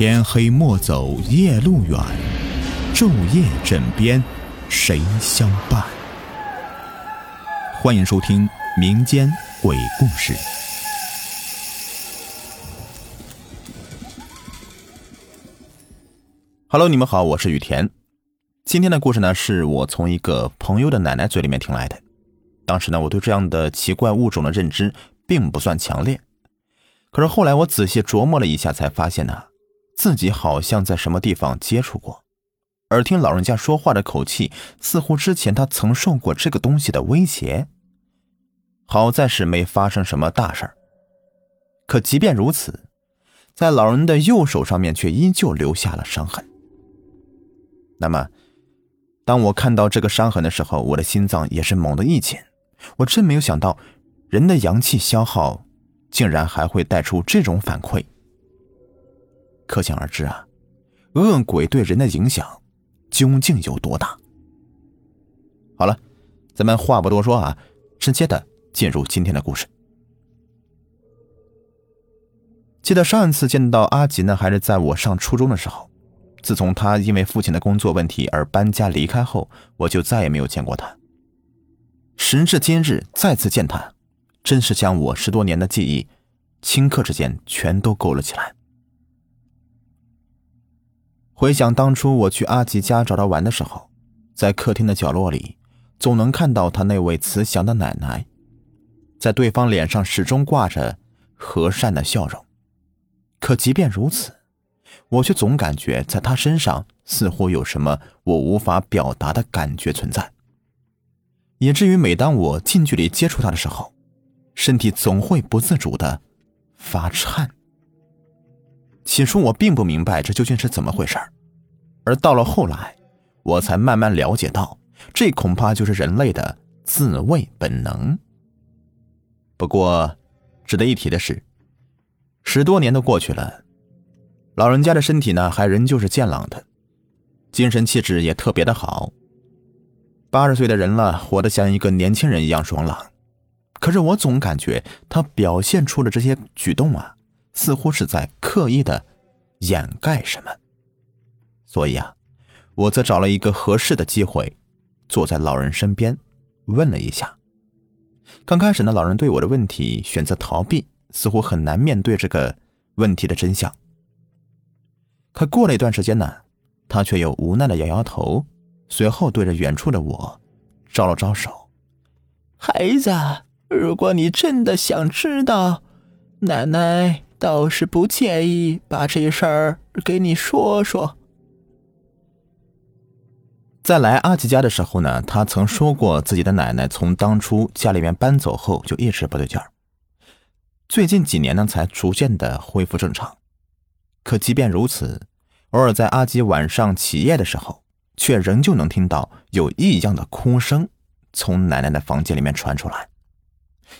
天黑莫走夜路远，昼夜枕边谁相伴？欢迎收听民间鬼故事。Hello，你们好，我是雨田。今天的故事呢，是我从一个朋友的奶奶嘴里面听来的。当时呢，我对这样的奇怪物种的认知并不算强烈。可是后来我仔细琢磨了一下，才发现呢。自己好像在什么地方接触过，而听老人家说话的口气，似乎之前他曾受过这个东西的威胁。好在是没发生什么大事儿，可即便如此，在老人的右手上面却依旧留下了伤痕。那么，当我看到这个伤痕的时候，我的心脏也是猛地一紧。我真没有想到，人的阳气消耗，竟然还会带出这种反馈。可想而知啊，恶鬼对人的影响究竟有多大？好了，咱们话不多说啊，直接的进入今天的故事。记得上一次见到阿吉呢，还是在我上初中的时候。自从他因为父亲的工作问题而搬家离开后，我就再也没有见过他。时至今日，再次见他，真是将我十多年的记忆，顷刻之间全都勾了起来。回想当初我去阿吉家找他玩的时候，在客厅的角落里，总能看到他那位慈祥的奶奶，在对方脸上始终挂着和善的笑容。可即便如此，我却总感觉在他身上似乎有什么我无法表达的感觉存在，以至于每当我近距离接触他的时候，身体总会不自主的发颤。起初我并不明白这究竟是怎么回事而到了后来，我才慢慢了解到，这恐怕就是人类的自卫本能。不过，值得一提的是，十多年都过去了，老人家的身体呢还仍旧是健朗的，精神气质也特别的好。八十岁的人了，活得像一个年轻人一样爽朗。可是我总感觉他表现出的这些举动啊。似乎是在刻意的掩盖什么，所以啊，我则找了一个合适的机会，坐在老人身边，问了一下。刚开始呢，老人对我的问题选择逃避，似乎很难面对这个问题的真相。可过了一段时间呢，他却又无奈的摇摇头，随后对着远处的我招了招手：“孩子，如果你真的想知道，奶奶。”倒是不介意把这事儿给你说说。在来阿吉家的时候呢，他曾说过自己的奶奶从当初家里面搬走后就一直不对劲儿，最近几年呢才逐渐的恢复正常。可即便如此，偶尔在阿吉晚上起夜的时候，却仍旧能听到有异样的哭声从奶奶的房间里面传出来。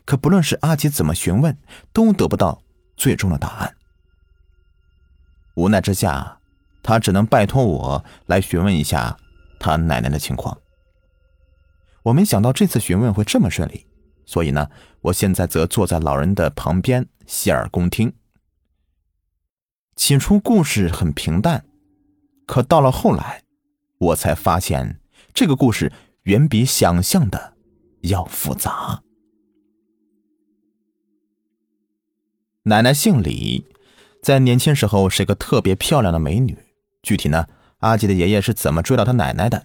可不论是阿吉怎么询问，都得不到。最终的答案。无奈之下，他只能拜托我来询问一下他奶奶的情况。我没想到这次询问会这么顺利，所以呢，我现在则坐在老人的旁边，洗耳恭听。起初故事很平淡，可到了后来，我才发现这个故事远比想象的要复杂。奶奶姓李，在年轻时候是个特别漂亮的美女。具体呢，阿吉的爷爷是怎么追到他奶奶的？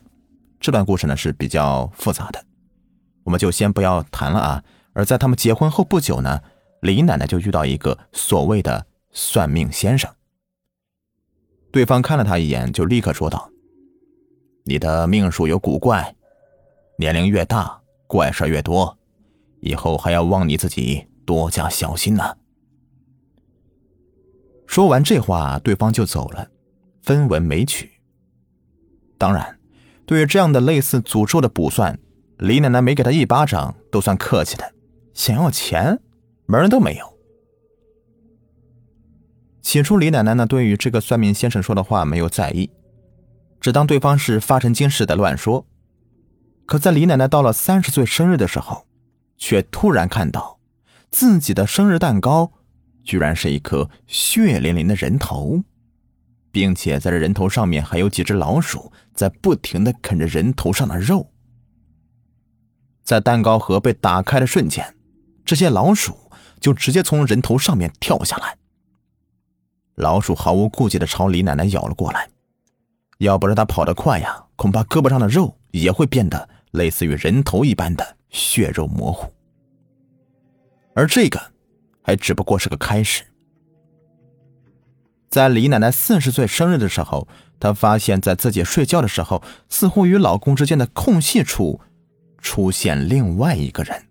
这段故事呢是比较复杂的，我们就先不要谈了啊。而在他们结婚后不久呢，李奶奶就遇到一个所谓的算命先生。对方看了他一眼，就立刻说道：“你的命数有古怪，年龄越大，怪事越多，以后还要望你自己多加小心呐。”说完这话，对方就走了，分文没取。当然，对于这样的类似诅咒的卜算，李奶奶没给他一巴掌都算客气的。想要钱，门都没有。起初，李奶奶呢对于这个算命先生说的话没有在意，只当对方是发神经似的乱说。可在李奶奶到了三十岁生日的时候，却突然看到自己的生日蛋糕。居然是一颗血淋淋的人头，并且在这人头上面还有几只老鼠在不停的啃着人头上的肉。在蛋糕盒被打开的瞬间，这些老鼠就直接从人头上面跳下来。老鼠毫无顾忌的朝李奶奶咬了过来，要不是他跑得快呀，恐怕胳膊上的肉也会变得类似于人头一般的血肉模糊。而这个，还只不过是个开始。在李奶奶四十岁生日的时候，她发现，在自己睡觉的时候，似乎与老公之间的空隙处。出现另外一个人，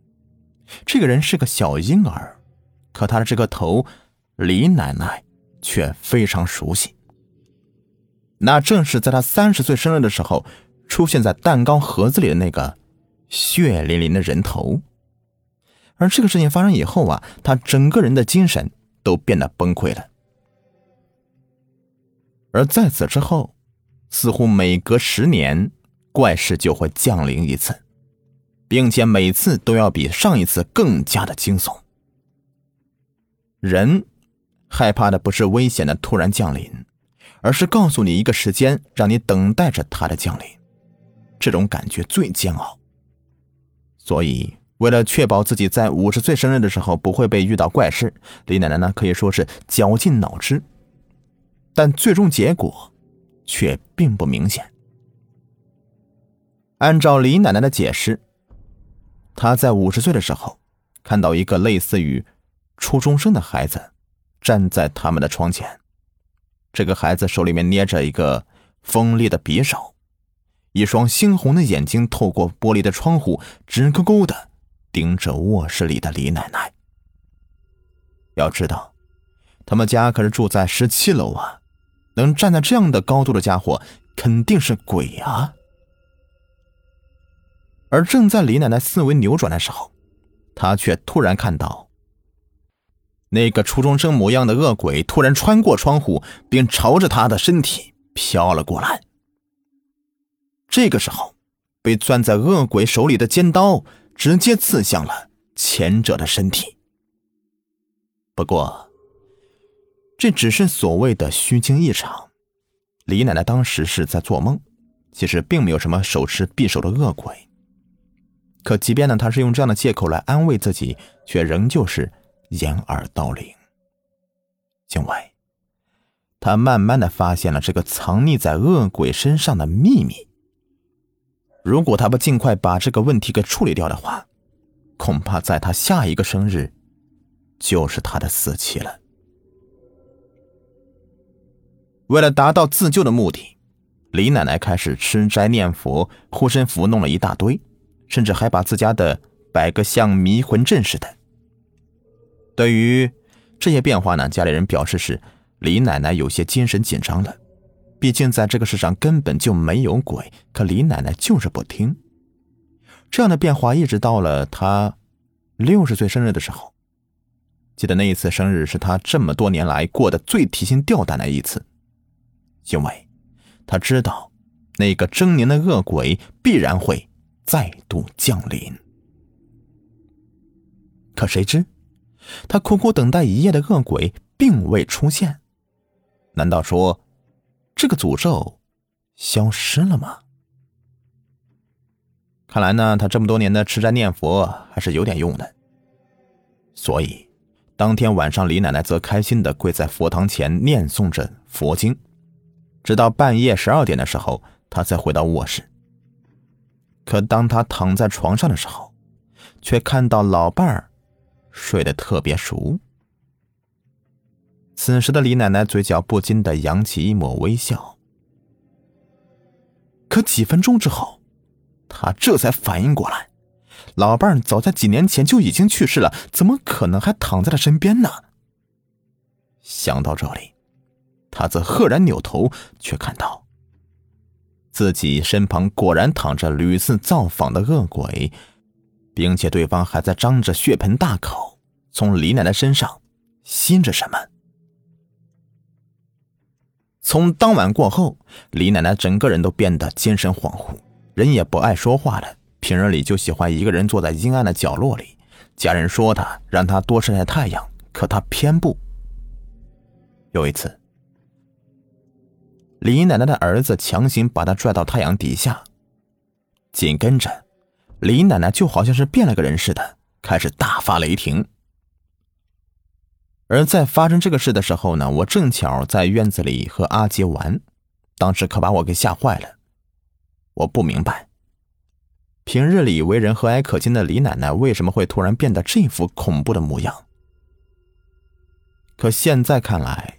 这个人是个小婴儿，可他的这个头，李奶奶却非常熟悉。那正是在他三十岁生日的时候，出现在蛋糕盒子里的那个血淋淋的人头。而这个事情发生以后啊，他整个人的精神都变得崩溃了。而在此之后，似乎每隔十年，怪事就会降临一次。并且每次都要比上一次更加的惊悚。人害怕的不是危险的突然降临，而是告诉你一个时间，让你等待着它的降临。这种感觉最煎熬。所以，为了确保自己在五十岁生日的时候不会被遇到怪事，李奶奶呢可以说是绞尽脑汁，但最终结果却并不明显。按照李奶奶的解释。她在五十岁的时候，看到一个类似于初中生的孩子站在他们的窗前。这个孩子手里面捏着一个锋利的匕首，一双猩红的眼睛透过玻璃的窗户直勾勾的盯着卧室里的李奶奶。要知道，他们家可是住在十七楼啊，能站在这样的高度的家伙肯定是鬼啊！而正在李奶奶思维扭转的时候，她却突然看到那个初中生模样的恶鬼突然穿过窗户，并朝着她的身体飘了过来。这个时候，被攥在恶鬼手里的尖刀直接刺向了前者的身体。不过，这只是所谓的虚惊一场。李奶奶当时是在做梦，其实并没有什么手持匕首的恶鬼。可即便呢，他是用这样的借口来安慰自己，却仍旧是掩耳盗铃。因为，他慢慢的发现了这个藏匿在恶鬼身上的秘密。如果他不尽快把这个问题给处理掉的话，恐怕在他下一个生日，就是他的死期了。为了达到自救的目的，李奶奶开始吃斋念佛、护身符，弄了一大堆。甚至还把自家的摆个像迷魂阵似的。对于这些变化呢，家里人表示是李奶奶有些精神紧张了。毕竟在这个世上根本就没有鬼，可李奶奶就是不听。这样的变化一直到了她六十岁生日的时候。记得那一次生日是她这么多年来过得最提心吊胆的一次，因为她知道那个狰狞的恶鬼必然会。再度降临，可谁知，他苦苦等待一夜的恶鬼并未出现。难道说，这个诅咒消失了吗？看来呢，他这么多年的吃斋念佛还是有点用的。所以，当天晚上，李奶奶则开心的跪在佛堂前念诵着佛经，直到半夜十二点的时候，她才回到卧室。可当他躺在床上的时候，却看到老伴儿睡得特别熟。此时的李奶奶嘴角不禁的扬起一抹微笑。可几分钟之后，她这才反应过来，老伴早在几年前就已经去世了，怎么可能还躺在他身边呢？想到这里，她则赫然扭头，却看到。自己身旁果然躺着屡次造访的恶鬼，并且对方还在张着血盆大口从李奶奶身上吸着什么。从当晚过后，李奶奶整个人都变得精神恍惚，人也不爱说话了。平日里就喜欢一个人坐在阴暗的角落里。家人说她让她多晒晒太阳，可她偏不。有一次。李奶奶的儿子强行把她拽到太阳底下。紧跟着，李奶奶就好像是变了个人似的，开始大发雷霆。而在发生这个事的时候呢，我正巧在院子里和阿杰玩，当时可把我给吓坏了。我不明白，平日里为人和蔼可亲的李奶奶为什么会突然变得这副恐怖的模样。可现在看来，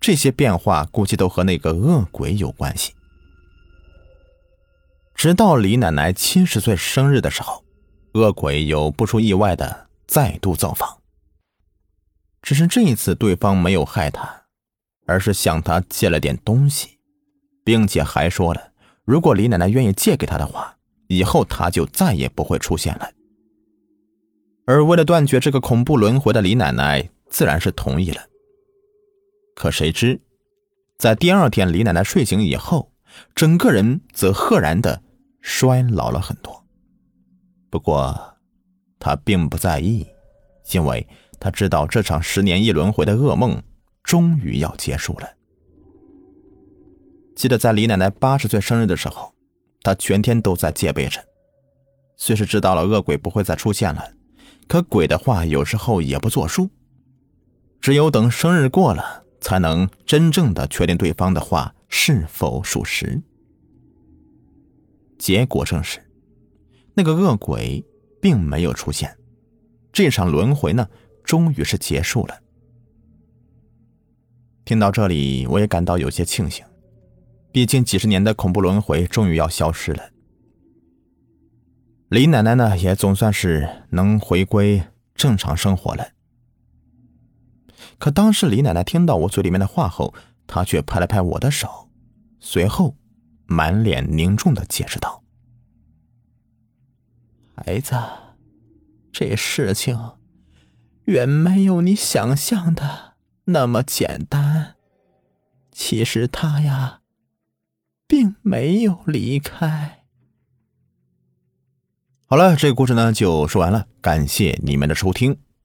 这些变化估计都和那个恶鬼有关系。直到李奶奶七十岁生日的时候，恶鬼又不出意外的再度造访。只是这一次，对方没有害他，而是向他借了点东西，并且还说了。如果李奶奶愿意借给他的话，以后他就再也不会出现了。而为了断绝这个恐怖轮回的李奶奶自然是同意了。可谁知，在第二天李奶奶睡醒以后，整个人则赫然的衰老了很多。不过，她并不在意，因为他知道这场十年一轮回的噩梦终于要结束了。记得在李奶奶八十岁生日的时候，他全天都在戒备着。虽是知道了恶鬼不会再出现了，可鬼的话有时候也不作数。只有等生日过了，才能真正的确定对方的话是否属实。结果正是，那个恶鬼并没有出现，这场轮回呢，终于是结束了。听到这里，我也感到有些庆幸。毕竟几十年的恐怖轮回终于要消失了，李奶奶呢也总算是能回归正常生活了。可当时李奶奶听到我嘴里面的话后，她却拍了拍我的手，随后满脸凝重的解释道：“孩子，这事情远没有你想象的那么简单。其实他呀。”并没有离开。好了，这个故事呢就说完了，感谢你们的收听。